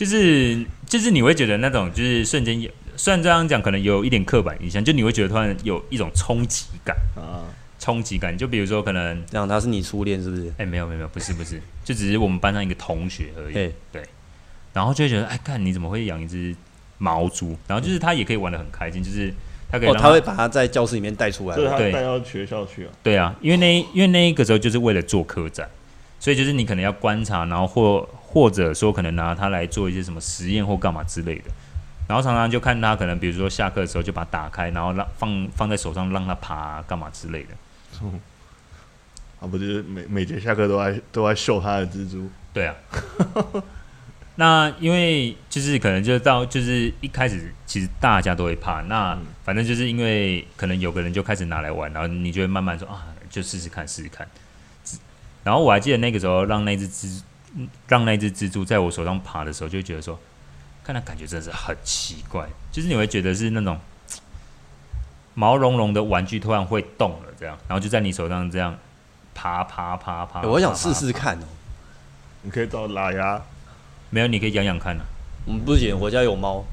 就是就是你会觉得那种就是瞬间，虽然这样讲可能有一点刻板印象，就你会觉得突然有一种冲击感啊，冲击感。就比如说可能这样，他是你初恋是不是？哎、欸，没有没有没有，不是不是，就只是我们班上一个同学而已。对对。然后就会觉得，哎，看你怎么会养一只毛猪？然后就是他也可以玩的很开心，就是他可以他、哦，他会把它在教室里面带出来，对，他带到学校去啊。对啊，因为那因为那一个时候就是为了做科展，所以就是你可能要观察，然后或或者说可能拿它来做一些什么实验或干嘛之类的。然后常常就看他可能比如说下课的时候就把它打开，然后让放放在手上让它爬干嘛之类的。嗯、啊，不就是每每节下课都爱都爱秀他的蜘蛛？对啊。*laughs* 那因为就是可能就到就是一开始其实大家都会怕，那反正就是因为可能有个人就开始拿来玩，然后你就会慢慢说啊，就试试看试试看。然后我还记得那个时候让那只蜘让那只蜘蛛在我手上爬的时候，就觉得说，看它感觉真的是很奇怪，就是你会觉得是那种毛茸茸的玩具突然会动了这样，然后就在你手上这样爬爬爬爬。我想试试看哦，你可以找拉牙。没有，你可以养养看呢、啊。我们不行，我家有猫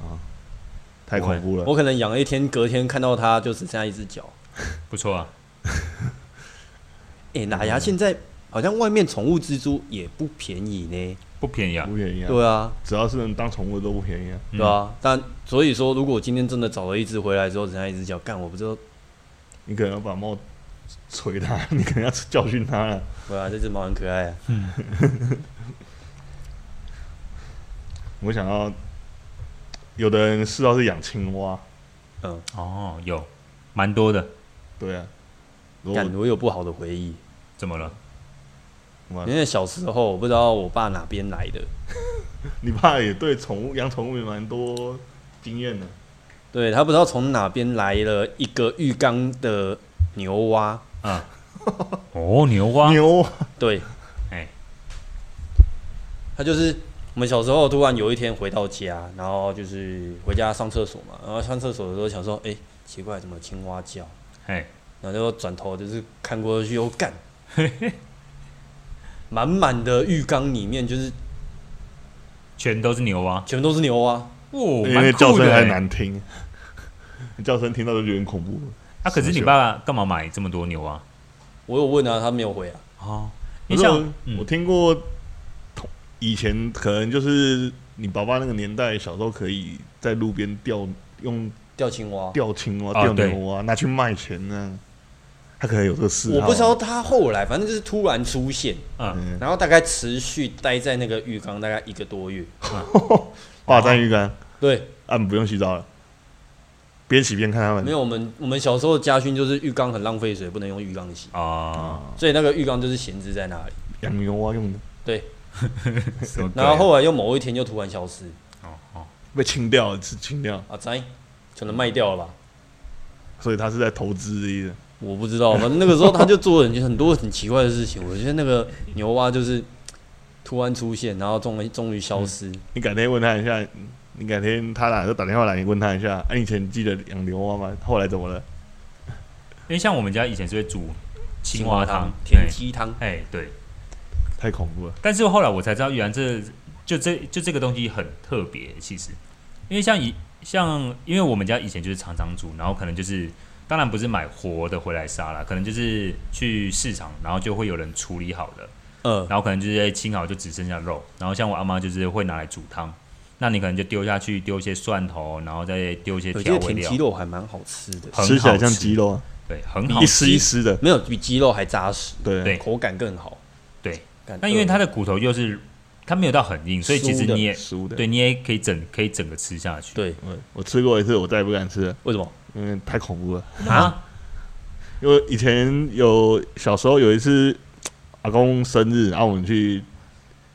啊，*laughs* 太恐怖了。我可能养了一天，隔天看到它就只剩下一只脚。*laughs* 不错啊。*laughs* 哎、欸，哪牙现在好像外面宠物蜘蛛也不便宜呢。不便宜啊，不便宜啊。对啊，只要是能当宠物的都不便宜啊。对啊，但所以说，如果今天真的找了一只回来之后只剩下一只脚，干我不知道。你可能要把猫捶它，你可能要教训它了。对啊，这只猫很可爱啊。*laughs* 我想要，有的人知道是养青蛙，嗯，哦，有，蛮多的，对啊，感觉我有不好的回忆，怎么了？因为小时候我不知道我爸哪边来的，*laughs* 你爸也对宠物养宠物也蛮多经验的，对，他不知道从哪边来了一个浴缸的牛蛙，啊，*laughs* 哦，牛蛙，牛，对，哎，他就是。我们小时候突然有一天回到家，然后就是回家上厕所嘛，然后上厕所的时候想说，哎，奇怪，怎么青蛙叫？哎，然后就转头就是看过去，又干，*laughs* 满满的浴缸里面就是全都是牛蛙，全都是牛蛙，哦，因为叫声还难听，*laughs* 叫声听到就觉得很恐怖。啊，可是你爸爸干嘛买这么多牛蛙？我有问啊，他没有回啊。哦，你像我听过。以前可能就是你爸爸那个年代，小时候可以在路边钓用钓青蛙、钓青蛙、钓牛蛙拿去卖钱呢。他可能有这个事。我不知道他后来，反正就是突然出现，嗯，然后大概持续待在那个浴缸大概一个多月，*laughs* 霸占浴缸。对，啊，不用洗澡了，边洗边看他们。没有，我们我们小时候的家训就是浴缸很浪费水，不能用浴缸洗啊，所以那个浴缸就是闲置在那里，养牛蛙用的。对。*laughs* 然后后来又某一天就突然消失，哦哦，被清掉了，是清掉啊？在可能卖掉了吧？所以他是在投资的意思。我不知道，反正那个时候他就做了很多很奇怪的事情。我觉得那个牛蛙就是突然出现，然后终于终于消失。你改天问他一下，你改天他俩就打电话来，你问他一下。哎，以前记得养牛蛙吗？后来怎么了？因为像我们家以前是会煮青蛙汤、*laughs* 田鸡汤。哎，对。太恐怖了！但是后来我才知道，原来这就这就这个东西很特别。其实，因为像以像，因为我们家以前就是常常煮，然后可能就是，当然不是买活的回来杀了，可能就是去市场，然后就会有人处理好的，嗯，然后可能就是清好就只剩下肉，然后像我阿妈就是会拿来煮汤，那你可能就丢下去，丢一些蒜头，然后再丢一些调味料。鸡肉还蛮好吃的，吃。起来像鸡肉，对，很好，一丝一丝的，没有比鸡肉还扎实，对，对，口感更好，对。那因为它的骨头又是它没有到很硬，所以其实你也对，你也可以整可以整个吃下去。对，我吃过一次，我再也不敢吃了。为什么？因为太恐怖了啊！因为以前有小时候有一次阿公生日，然后我们去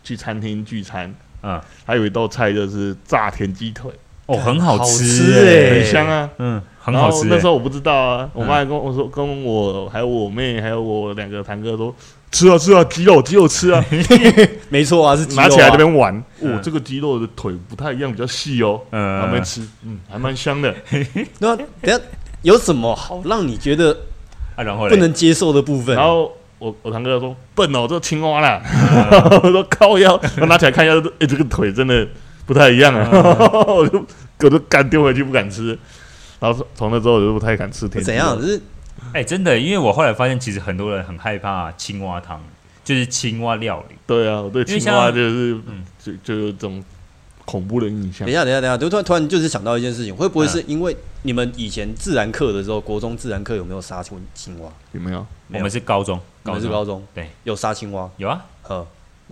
去餐厅聚餐，啊，还有一道菜就是炸田鸡腿，哦，很好吃哎，很香啊，嗯，很好吃。那时候我不知道啊，我妈还跟我说，跟我还有我妹还有我两个堂哥说。吃啊吃啊，鸡肉鸡肉吃啊，*laughs* 没错啊，是拿起来这边玩。哦，这个鸡肉的腿不太一样，比较细哦。嗯，还没吃，嗯，还蛮香的。*laughs* 那等下有什么好让你觉得啊，然后不能接受的部分？然后我我堂哥说笨哦，这青蛙啦。*laughs* 我说靠腰，我拿起来看一下，哎，这个腿真的不太一样啊。我就我就敢丢回去，不敢吃。然后从那之后我就不太敢吃。怎样？是。*laughs* 哎、欸，真的，因为我后来发现，其实很多人很害怕青蛙汤，就是青蛙料理。对啊，我对青蛙就是，嗯，就就有这种恐怖的印象。等一下，等一下，等一下，就突然突然就是想到一件事情，会不会是因为你们以前自然课的时候，国中自然课有没有杀青青蛙？有没有？我们是高中，我们是高中，对，有杀青蛙，有啊，呵，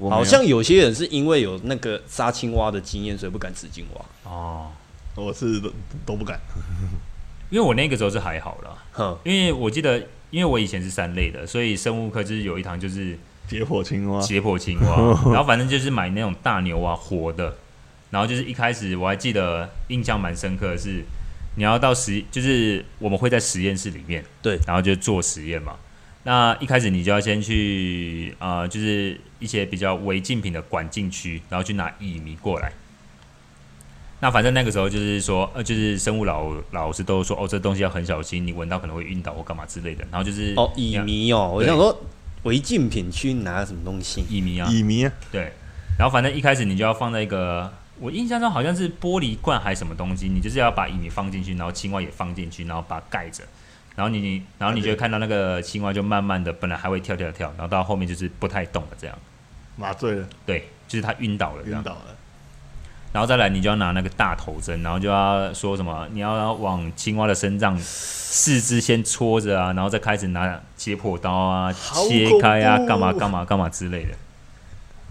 好像有些人是因为有那个杀青蛙的经验，所以不敢吃青蛙。哦，我是都都不敢。因为我那个时候是还好啦，因为我记得，因为我以前是三类的，所以生物课就是有一堂就是解剖青蛙，解剖青蛙，*laughs* 然后反正就是买那种大牛蛙活的，然后就是一开始我还记得印象蛮深刻的是，你要到实就是我们会在实验室里面，对，然后就做实验嘛。那一开始你就要先去啊、呃，就是一些比较违禁品的管禁区，然后去拿乙醚过来。那反正那个时候就是说，呃，就是生物老老师都说，哦，这东西要很小心，你闻到可能会晕倒或干嘛之类的。然后就是哦，乙醚哦，我想说违禁品区拿什么东西？乙醚啊，乙醚啊，对。然后反正一开始你就要放在一个，我印象中好像是玻璃罐还是什么东西，你就是要把乙醚放进去，然后青蛙也放进去，然后把它盖着。然后你你，然后你就会看到那个青蛙就慢慢的，本来还会跳跳跳，然后到后面就是不太动了，这样麻醉了。对，就是它晕倒了，晕倒了。然后再来，你就要拿那个大头针，然后就要说什么，你要往青蛙的身上四肢先戳着啊，然后再开始拿解剖刀啊，切开啊，干嘛干嘛干嘛之类的。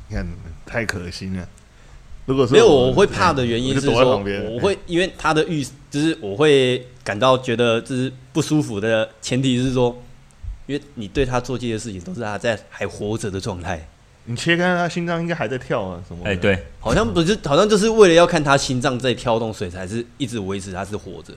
你看，太可惜了。如果说没有，我会怕的原因是说，我会因为他的预，就是我会感到觉得就是不舒服的前提是说，因为你对他做这些事情都是他在还活着的状态。你切开他心脏应该还在跳啊，什么？哎，对，好像不是，好像就是为了要看他心脏在跳动，所以才是一直维持他是活着。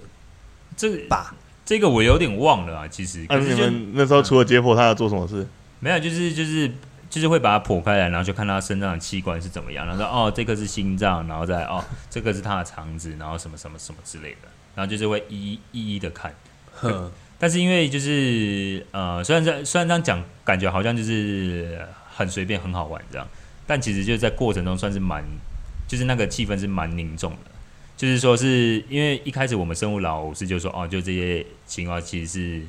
这个吧，这个我有点忘了啊，其实。那你们那时候除了解剖，他要做什么事？没有，就是就是。就是会把它剖开来，然后就看他身上的器官是怎么样。然后说哦，这个是心脏，然后再哦，这个是他的肠子，然后什么什么什么之类的。然后就是会一一一一的看。呵但是因为就是呃，虽然这虽然这样讲，感觉好像就是很随便很好玩这样，但其实就在过程中算是蛮，就是那个气氛是蛮凝重的。就是说是因为一开始我们生物老师就说哦，就这些青蛙其实是。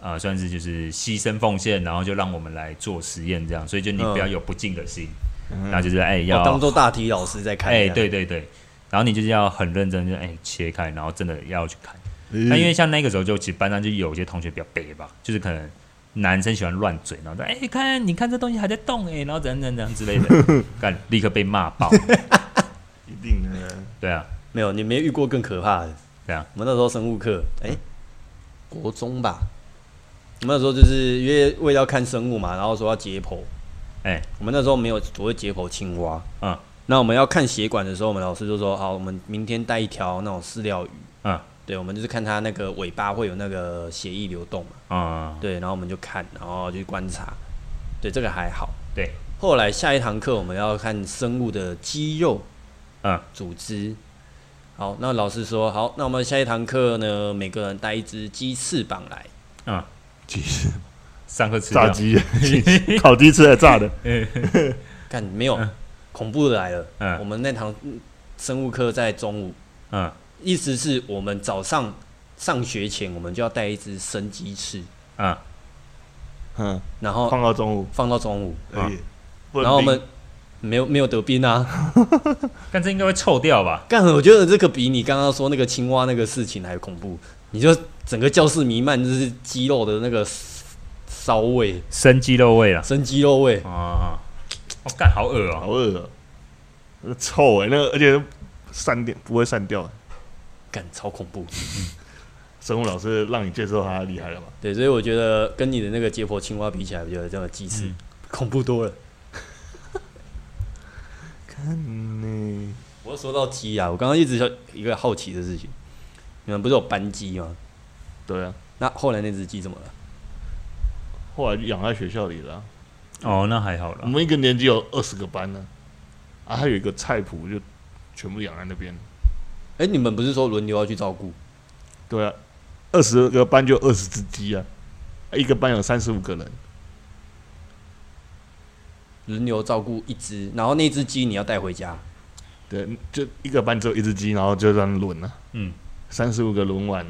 啊、呃，算是就是牺牲奉献，然后就让我们来做实验这样，所以就你不要有不敬的心，嗯、然后就是哎要、哦、当做大体老师在看，哎对对对，然后你就是要很认真，就哎切开，然后真的要去看。那、嗯、因为像那个时候就其实班上就有些同学比较悲吧，就是可能男生喜欢乱嘴，然后说哎看你看这东西还在动哎，然后怎样怎样怎样之类的，*laughs* 干立刻被骂爆，*laughs* 一定的，对啊，没有你没遇过更可怕的，对啊，我们那时候生物课，哎，国中吧。我们那时候就是因为为了要看生物嘛，然后说要解剖。哎、欸，我们那时候没有所谓解剖青蛙。嗯，那我们要看血管的时候，我们老师就说：“好，我们明天带一条那种饲料鱼。”嗯，对，我们就是看它那个尾巴会有那个血液流动嘛。嗯，对，然后我们就看，然后就观察。对，这个还好。对，后来下一堂课我们要看生物的肌肉、嗯，组织。好，那老师说：“好，那我们下一堂课呢，每个人带一只鸡翅膀来。”嗯。鸡翅，三个吃炸鸡，*laughs* 烤鸡翅还炸的。*laughs* 看没有，恐怖的来了。嗯我们那堂生物课在中午。嗯，意思是我们早上上学前，我们就要带一只生鸡翅。啊，嗯，然后放到中午，放到中午。啊然后我们没有没有得病啊。*laughs* 但这应该会臭掉吧？干，我觉得这个比你刚刚说那个青蛙那个事情还恐怖。你就整个教室弥漫就是鸡肉的那个骚味，生鸡肉味啊，生鸡肉味啊！我干，好恶啊，好恶啊！那个臭哎，那个而且散掉不会散掉，干超恐怖。*laughs* 生物老师让你接受他厉害了吧？对，所以我觉得跟你的那个解剖青蛙比起来，我觉得这个鸡翅恐怖多了。*laughs* 看你，我说到鸡啊，我刚刚一直有一个好奇的事情。你们不是有班鸡吗？对啊，那后来那只鸡怎么了？后来养在学校里了。哦，那还好了。我们一个年级有二十个班呢，啊，还有一个菜谱，就全部养在那边。哎，你们不是说轮流要去照顾？对啊，二十个班就二十只鸡啊，一个班有三十五个人，轮流照顾一只，然后那只鸡你要带回家。对，就一个班只有一只鸡，然后就这样轮了。嗯。三十五个轮完，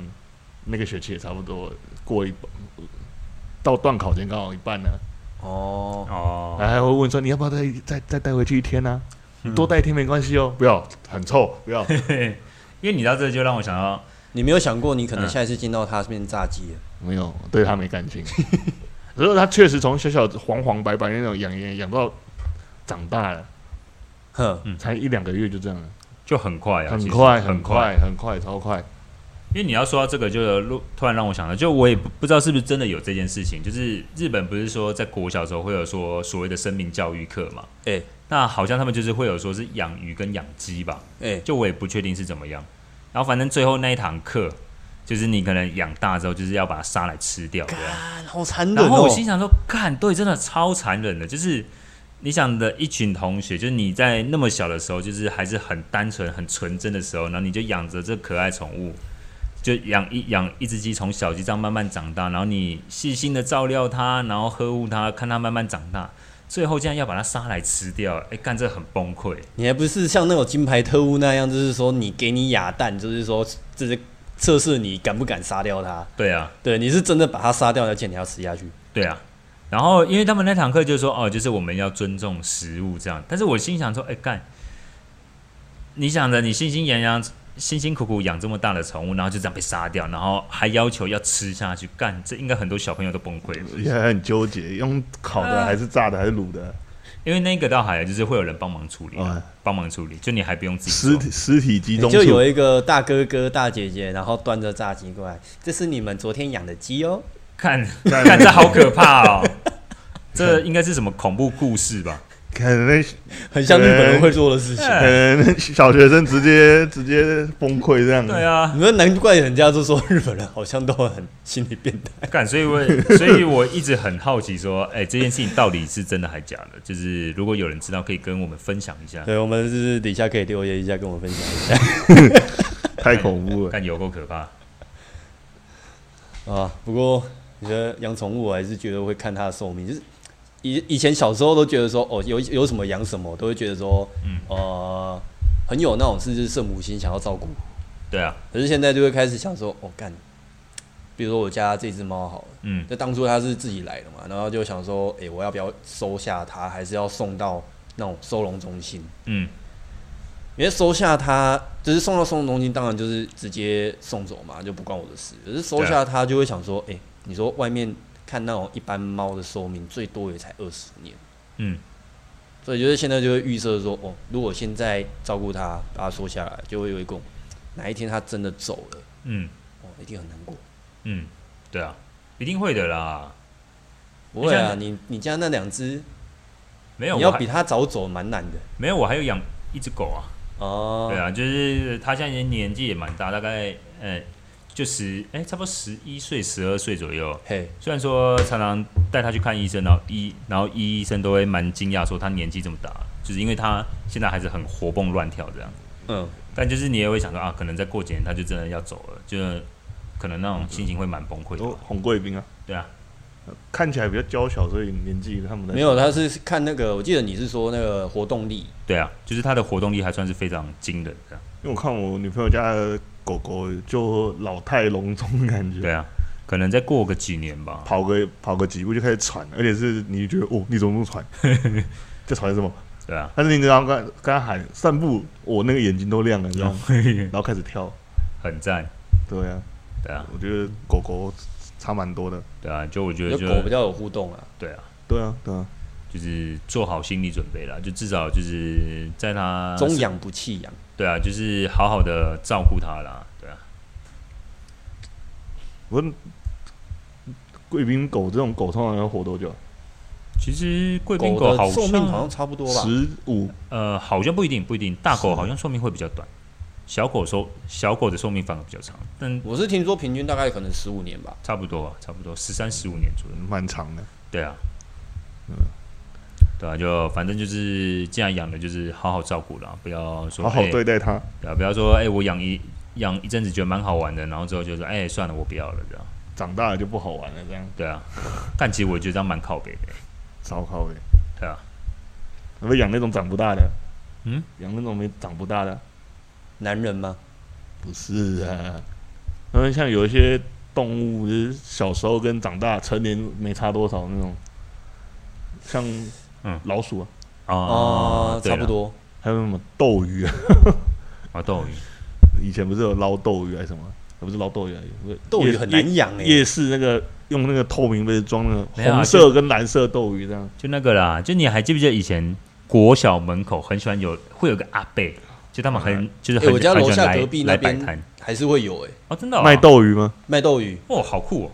那个学期也差不多过一半，到段考前刚好一半呢。哦哦，还还会问说，你要不要再再再带回去一天呢？啊？多带一天没关系哦，不要很臭，不要。*laughs* 因为你到这就让我想到，你没有想过你可能下一次见到他是变炸鸡了？没有，对他没感情。*laughs* 可是他确实从小小黄黄白白那种养养养到长大了，哼，才一两个月就这样了。就很快啊，很快，很快，很快，超快。因为你要说到这个，就突然让我想到，就我也不不知道是不是真的有这件事情。就是日本不是说在国小时候会有说所谓的生命教育课嘛？哎、欸，那好像他们就是会有说是养鱼跟养鸡吧？哎、欸，就我也不确定是怎么样。然后反正最后那一堂课，就是你可能养大之后，就是要把它杀来吃掉，对啊，好残忍、哦。然后我心想说，看，对，真的超残忍的，就是。你想的一群同学，就是你在那么小的时候，就是还是很单纯、很纯真的时候，然后你就养着这可爱宠物，就养一养一只鸡，从小鸡这样慢慢长大，然后你细心的照料它，然后呵护它，看它慢慢长大，最后竟然要把它杀来吃掉，哎，干这很崩溃。你还不是像那种金牌特务那样，就是说你给你哑弹，就是说这是测试你敢不敢杀掉它。对啊，对，你是真的把它杀掉，而且你要吃下去。对啊。然后，因为他们那堂课就是说，哦，就是我们要尊重食物这样。但是我心想说，哎，干，你想着你心心痒痒、辛辛苦苦养这么大的宠物，然后就这样被杀掉，然后还要求要吃下去，干，这应该很多小朋友都崩溃了。也很纠结，用烤的还是炸的还是卤的？因为那个倒还就是会有人帮忙处理，哦、帮忙处理，就你还不用自己尸体尸体集中，就有一个大哥哥大姐姐，然后端着炸鸡过来，这是你们昨天养的鸡哦。看，*laughs* 看这好可怕哦！这应该是什么恐怖故事吧？可能 *laughs* 很像日本人会做的事情。可能 *laughs* 小学生直接直接崩溃这样。对啊，你说难怪人家就说日本人好像都很心理变态。*laughs* 干，所以我所以我一直很好奇说，哎，这件事情到底是真的还是假的？就是如果有人知道，可以跟我们分享一下。对，我们就是底下可以留言一下，跟我们分享一下。太恐怖了，但有够可怕啊！不过。你觉得养宠物，我还是觉得会看它的寿命。就是以以前小时候都觉得说，哦，有有什么养什么，都会觉得说，嗯，呃，很有那种是就是圣母心，想要照顾。对啊。可是现在就会开始想说，哦，干，比如说我家这只猫好了，嗯，那当初它是自己来的嘛，然后就想说，哎、欸，我要不要收下它，还是要送到那种收容中心？嗯。因为收下它，就是送到收容中心，当然就是直接送走嘛，就不关我的事。可是收下它，就会想说，哎、欸。你说外面看那种一般猫的寿命最多也才二十年，嗯，所以就是现在就会预设说，哦，如果现在照顾它，把它缩下来，就会有一种哪一天它真的走了，嗯，哦，一定很难过，嗯，对啊，一定会的啦，不会啊，你你家那两只没有，你要比它早走蛮难的，没有，我还有养一只狗啊，哦，对啊，就是它现在年纪也蛮大，大概呃。就十哎、欸，差不多十一岁、十二岁左右。嘿，虽然说常常带他去看医生，然后医然后医生都会蛮惊讶，说他年纪这么大，就是因为他现在还是很活蹦乱跳这样。嗯，但就是你也会想到啊，可能再过几年他就真的要走了，就可能那种心情会蛮崩溃的。红贵宾啊，对啊，看起来比较娇小，所以年纪他们没有，他是看那个，我记得你是说那个活动力。对啊，就是他的活动力还算是非常惊人的。因为我看我女朋友家的。狗狗就老态龙钟的感觉，对啊，可能再过个几年吧，跑个跑个几步就开始喘，而且是你觉得哦，你怎么那么喘？*laughs* 这喘什么？对啊，但是你刚刚跟他喊散步，我那个眼睛都亮了，你知道吗？*laughs* 然后开始跳，很赞。对啊，对啊，我觉得狗狗差蛮多的。对啊，就我觉得就狗比较有互动啊。对啊，对啊，对啊，就是做好心理准备了，就至少就是在它中养不弃养。对啊，就是好好的照顾它啦。对啊，我贵宾狗这种狗通常要活多久？其实贵宾狗好寿命好像差不多吧，十五。呃，好像不一定，不一定。大狗好像寿命会比较短，小狗寿小狗的寿命反而比较长。但我是听说平均大概可能十五年吧，差不多啊，差不多十三十五年左右，蛮长的。对啊，嗯。对啊，就反正就是既然养了，就是好好照顾了，不要说好好对待它。对啊，不要说哎，我养一养一阵子觉得蛮好玩的，然后之后就说哎，算了，我不要了，这样长大了就不好玩了，这样。对啊，但其实我觉得这样蛮靠北的，超靠北。对啊，我们养那种长不大的，嗯，养那种没长不大的男人吗？不是啊，因为像有一些动物，就是小时候跟长大成年没差多少那种，像。嗯，老鼠啊，哦，差不多。还有什么斗鱼啊？*laughs* 啊，斗鱼。以前不是有捞斗鱼还是什么？不是捞斗鱼，斗鱼很难养哎。夜市那个用那个透明杯装那个红色跟蓝色斗鱼这样，就那个啦。就你还记不记得以前国小门口很喜欢有会有个阿伯，就他们很就是很我家楼下隔壁那边还是会有哎。哦，真的卖斗鱼吗？卖斗鱼哦，好酷哦！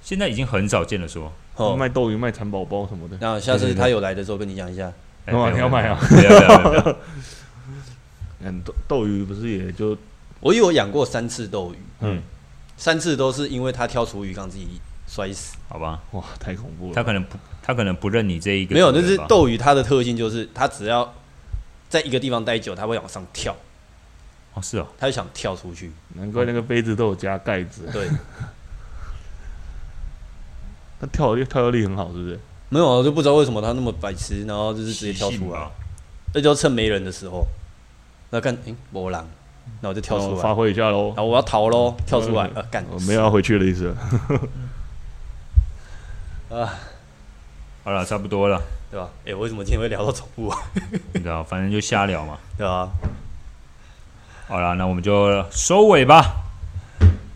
现在已经很少见了，说卖斗鱼、卖蚕宝宝什么的。那下次他有来的时候跟你讲一下。你要买啊？*laughs* 嗯，斗斗鱼不是也就我有养过三次斗鱼，嗯，三次都是因为他跳出鱼缸自己摔死，好吧？哇，太恐怖了！他可能不，他可能不认你这一个。没有，那是斗鱼，它的特性就是它只要在一个地方待久，它会往上跳。哦，是哦，它就想跳出去。难怪那个杯子都有加盖子。对。*laughs* 他跳的跳跃力很好，是不是？没有，我就不知道为什么他那么白痴，然后就是直接跳出来。那就趁没人的时候，那看，哎，波浪，那我就跳出来发挥一下喽。然后我要逃喽，跳出来，呃，干，我没有要回去的意思。*laughs* 啊，好了，差不多了，对吧？哎，为什么今天会聊到宠物啊？*laughs* 你知道，反正就瞎聊嘛，对吧？好了，那我们就收尾吧。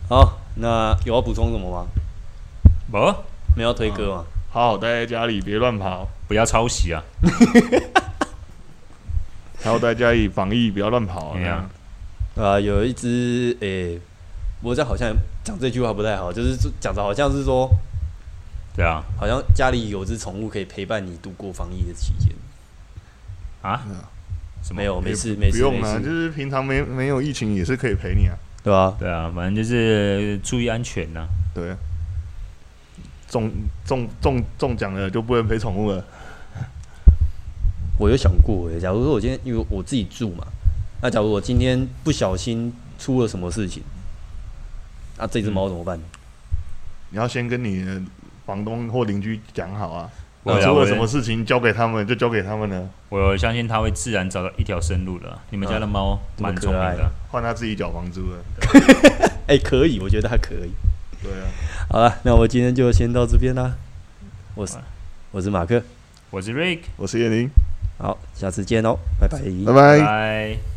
好，那有要补充什么吗？不，没有推歌吗？好好待在家里，别乱跑，不要抄袭啊！*laughs* 好好待在家里防疫，不要乱跑。这样啊，有一只诶、欸，我这好像讲这句话不太好，就是讲的好像是说，对啊，好像家里有只宠物可以陪伴你度过防疫的期间啊？什么没有，没事，没事，不用啊，就是平常没没有疫情也是可以陪你啊，对啊？对啊，反正就是注意安全呐、啊，对。中中中中奖了就不能陪宠物了。*laughs* 我有想过诶，假如说我今天因为我自己住嘛，那假如我今天不小心出了什么事情，那这只猫怎么办？你要先跟你的房东或邻居讲好啊。我出了什么事情交给他们就交给他们了。我相信他会自然找到一条生路的。你们家的猫蛮聪明的，换他自己缴房租了。*laughs* 哎，可以，我觉得它可以。对啊。好了，那我今天就先到这边啦。我是我是马克，我是 Rick，我是叶宁。好，下次见哦，拜拜，拜拜。